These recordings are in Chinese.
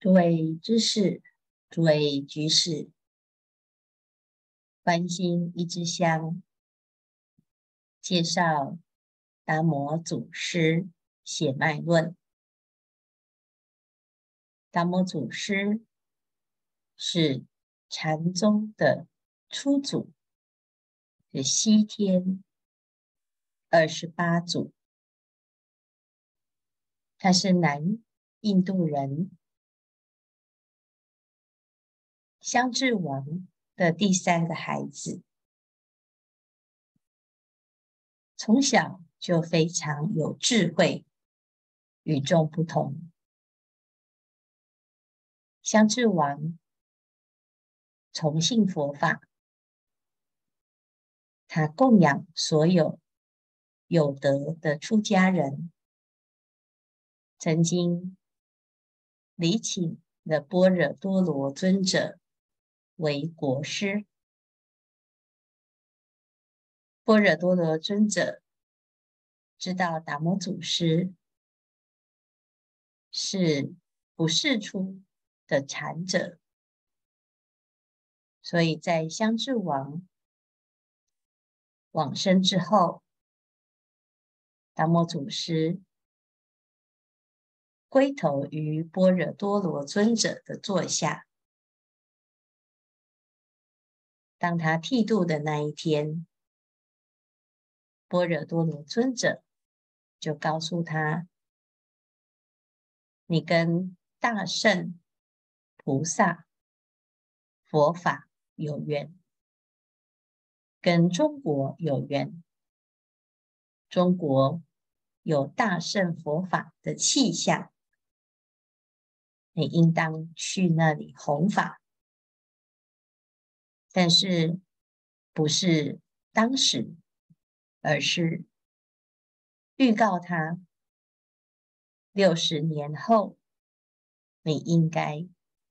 诸位知识，诸位居士，关心一支香，介绍达摩祖师血脉论。达摩祖师是禅宗的初祖，是西天二十八祖，他是南印度人。香智王的第三个孩子，从小就非常有智慧，与众不同。香智王崇信佛法，他供养所有有德的出家人，曾经礼请了般若多罗尊者。为国师，般若多罗尊者知道达摩祖师是不世出的禅者，所以在香至王往生之后，达摩祖师归投于般若多罗尊者的座下。当他剃度的那一天，般若多罗尊者就告诉他：“你跟大圣菩萨佛法有缘，跟中国有缘。中国有大圣佛法的气象，你应当去那里弘法。”但是不是当时，而是预告他六十年后，你应该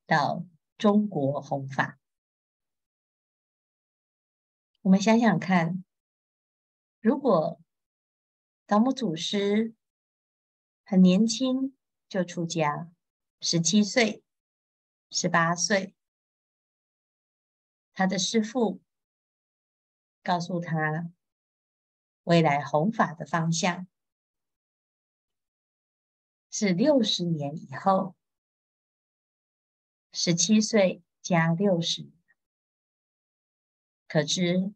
到中国弘法。我们想想看，如果达摩祖师很年轻就出家，十七岁、十八岁。他的师父告诉他，未来弘法的方向是六十年以后，十七岁加六十，可知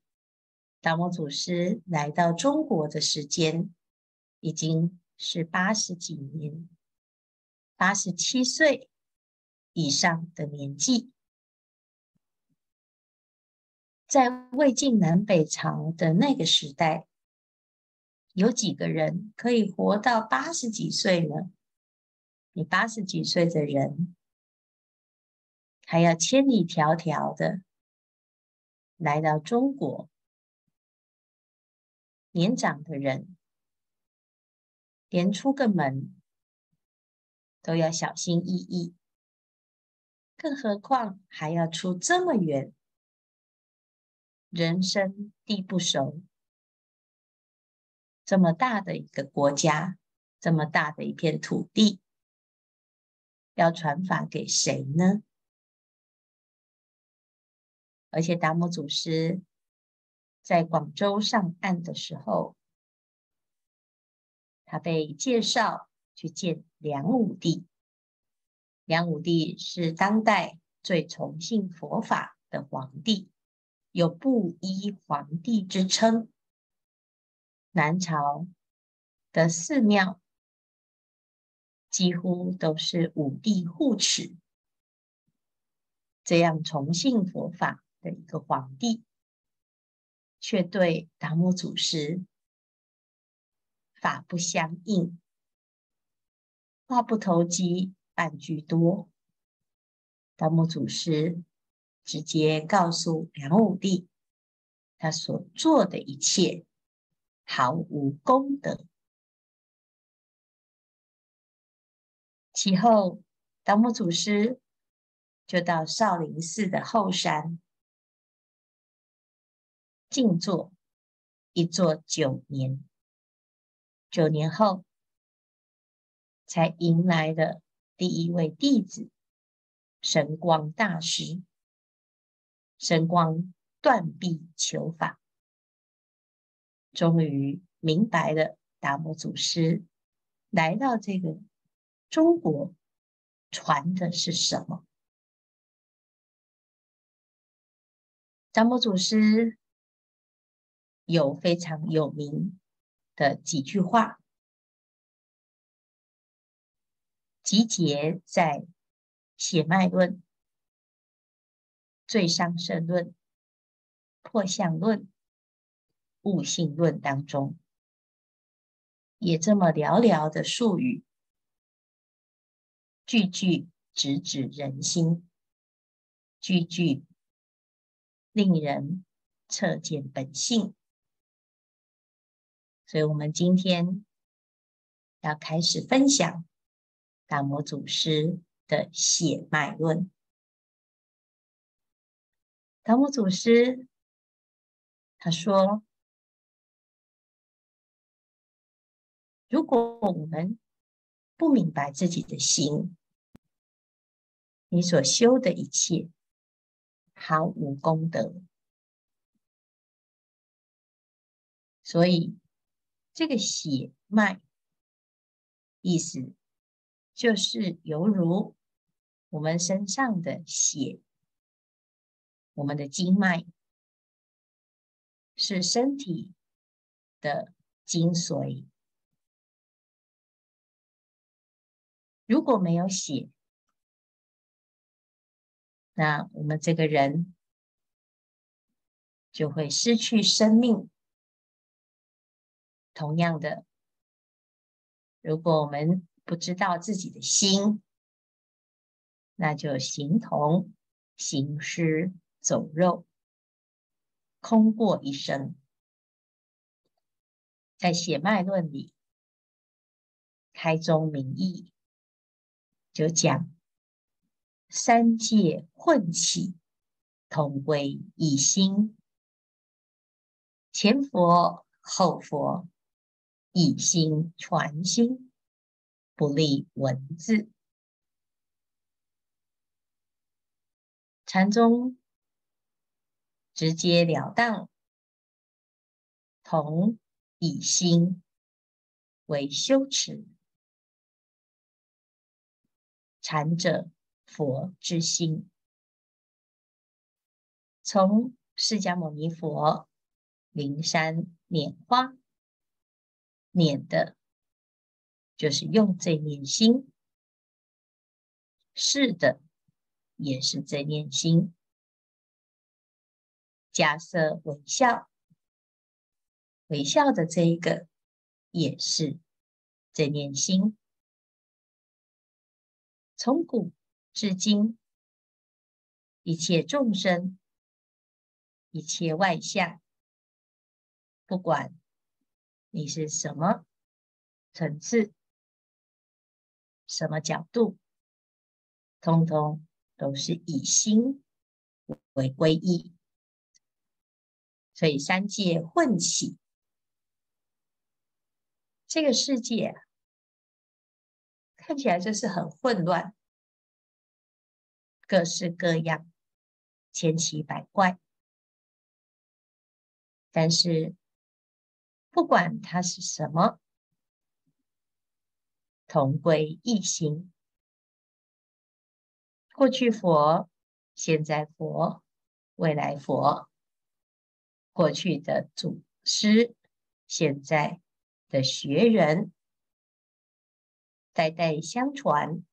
达摩祖师来到中国的时间已经是八十几年，八十七岁以上的年纪。在魏晋南北朝的那个时代，有几个人可以活到八十几岁呢？你八十几岁的人，还要千里迢迢的来到中国，年长的人连出个门都要小心翼翼，更何况还要出这么远。人生地不熟，这么大的一个国家，这么大的一片土地，要传法给谁呢？而且达摩祖师在广州上岸的时候，他被介绍去见梁武帝。梁武帝是当代最崇信佛法的皇帝。有布衣皇帝之称，南朝的寺庙几乎都是武帝护持，这样崇信佛法的一个皇帝，却对达摩祖师法不相应，话不投机半句多，达摩祖师。直接告诉梁武帝，他所做的一切毫无功德。其后，达摩祖师就到少林寺的后山静坐，一坐九年。九年后，才迎来了第一位弟子神光大师，神光断臂求法，终于明白了达摩祖师来到这个中国传的是什么。达摩祖师有非常有名的几句话，集结在《血脉论》《最上圣论》《破相论》《悟性论》当中，也这么寥寥的术语，句句直指人心，句句。令人彻见本性，所以我们今天要开始分享达摩祖师的血脉论。达摩祖师他说：“如果我们不明白自己的心，你所修的一切。”毫无功德，所以这个血脉意思就是犹如我们身上的血，我们的经脉是身体的精髓。如果没有血，那我们这个人就会失去生命。同样的，如果我们不知道自己的心，那就形同行尸走肉，空过一生。在血脉论里，开宗明义就讲。三界混起，同归一心。前佛后佛，以心传心，不立文字。禅宗直截了当，同以心为修持，禅者。佛之心，从释迦牟尼佛灵山拈花，拈的，就是用这念心；是的，也是这念心。迦叶微笑，微笑的这一个，也是这念心。从古。至今，一切众生，一切外相，不管你是什么层次、什么角度，通通都是以心为归依。所以三界混起，这个世界看起来就是很混乱。各式各样，千奇百怪，但是不管它是什么，同归一心。过去佛，现在佛，未来佛，过去的祖师，现在的学人，代代相传。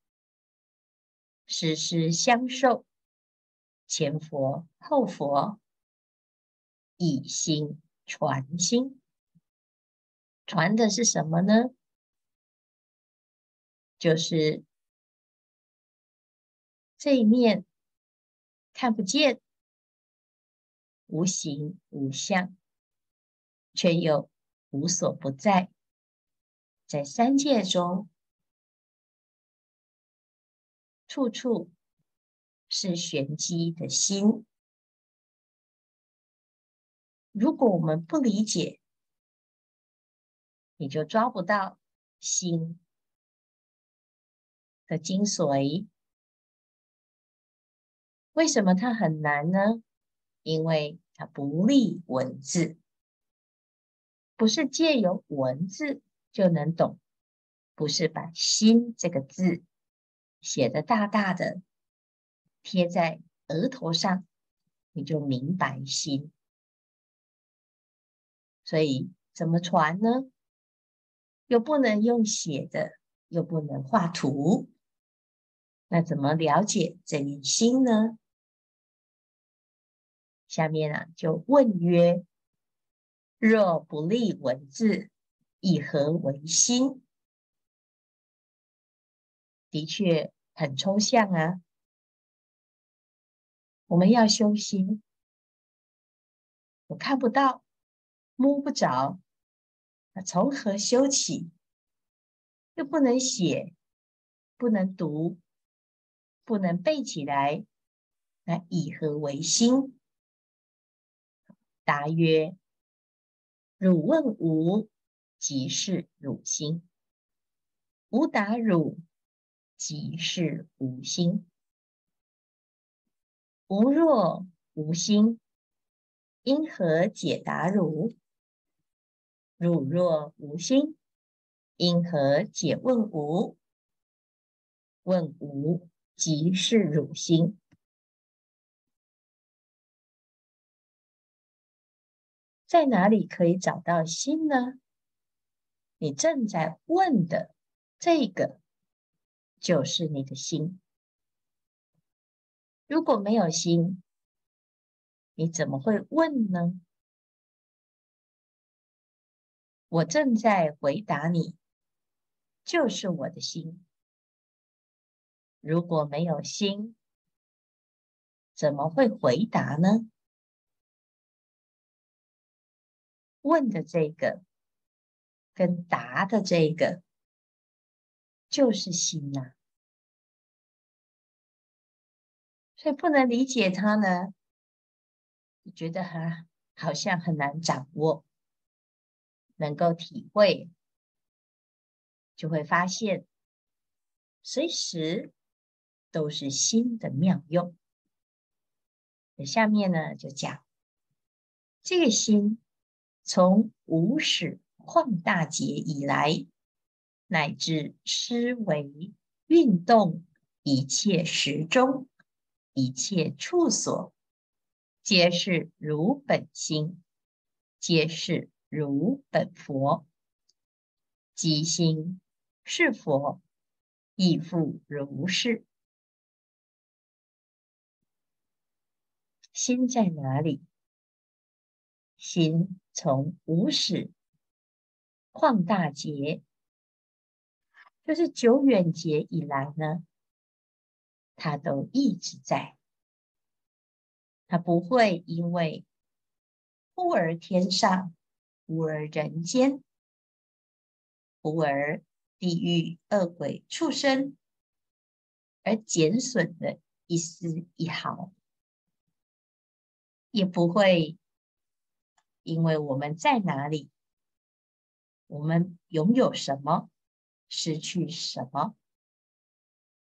世世相授，前佛后佛，以心传心，传的是什么呢？就是这一面看不见、无形无相，却又无所不在，在三界中。处处是玄机的心。如果我们不理解，你就抓不到心的精髓。为什么它很难呢？因为它不立文字，不是借由文字就能懂，不是把心这个字写的大大的贴在额头上，你就明白心。所以怎么传呢？又不能用写的，又不能画图，那怎么了解这心呢？下面啊，就问曰：若不立文字，以何为心？的确很抽象啊。我们要修心，我看不到，摸不着，那从何修起？又不能写，不能读，不能背起来，那以何为心？答曰：汝问吾，即是汝心；吾答汝，即是吾心。吾若无心，因何解答汝？汝若无心，因何解问吾？问吾，即是汝心。在哪里可以找到心呢？你正在问的这个，就是你的心。如果没有心，你怎么会问呢？我正在回答你，就是我的心。如果没有心，怎么会回答呢？问的这个跟答的这个就是心呐，所以不能理解它呢，你觉得哈好像很难掌握，能够体会，就会发现随时都是心的妙用。下面呢就讲这个心。从无始旷大劫以来，乃至思维运动一切时中，一切处所，皆是如本心，皆是如本佛。即心是佛，亦复如是。心在哪里？心。从无始旷大劫，就是久远劫以来呢，它都一直在，它不会因为忽而天上，忽而人间，忽而地狱恶鬼畜生而减损的一丝一毫，也不会。因为我们在哪里，我们拥有什么，失去什么，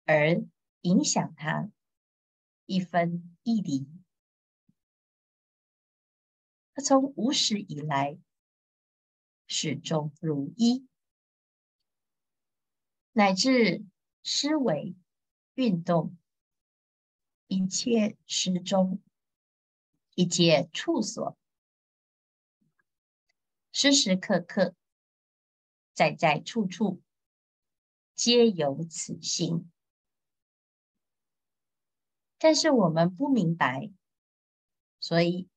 而影响它一分一厘。它从无始以来，始终如一，乃至思维运动，一切时钟，一切处所。时时刻刻，在在处处，皆有此心。但是我们不明白，所以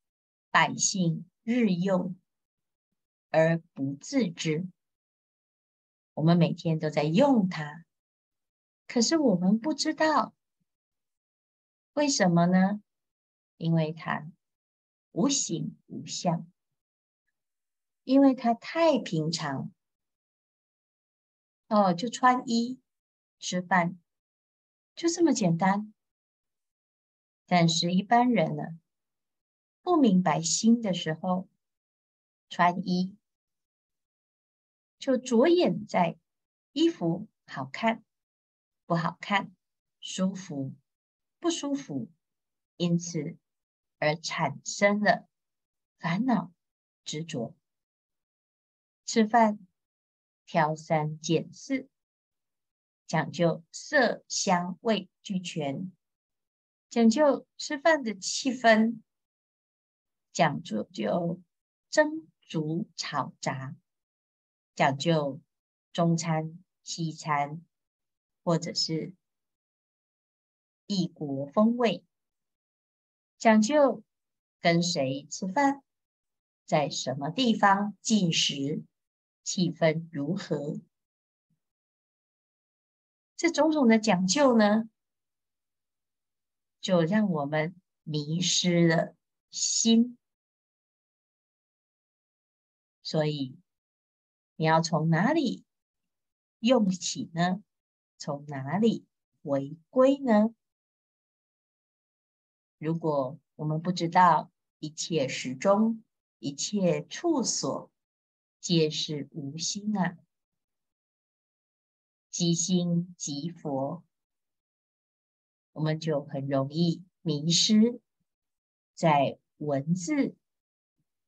百姓日用而不自知。我们每天都在用它，可是我们不知道为什么呢？因为它无形无相。因为它太平常，哦，就穿衣、吃饭，就这么简单。但是，一般人呢，不明白心的时候，穿衣就着眼在衣服好看不好看、舒服不舒服，因此而产生了烦恼执着。吃饭挑三拣四，讲究色香味俱全，讲究吃饭的气氛，讲究就蒸煮炒炸，讲究中餐西餐，或者是异国风味，讲究跟谁吃饭，在什么地方进食，气氛如何？这种种的讲究呢，就让我们迷失了心。所以，你要从哪里用起呢？从哪里回归呢？如果我们不知道一切时钟，一切处所皆是无心啊，即心即佛，我们就很容易迷失在文字、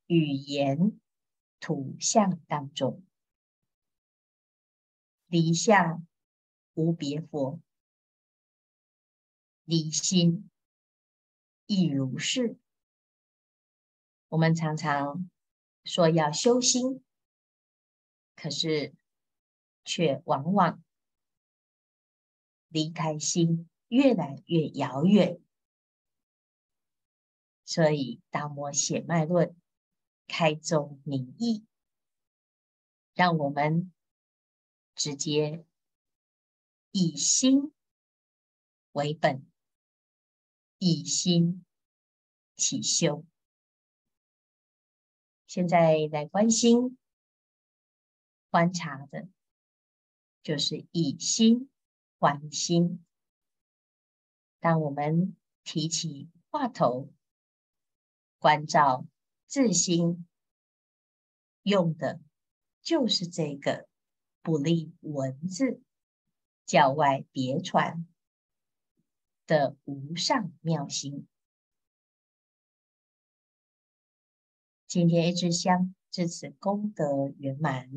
语言、图像当中，离相。无别佛，离心亦如是。我们常常说要修心，可是却往往离开心越来越遥远。所以《达摩写脉论》开宗明义，让我们直接。以心为本，以心起修。现在来关心、观察的，就是以心还心。当我们提起话头，关照自心，用的就是这个，不立文字。教外别传的无上妙心，今天一支香至此功德圆满。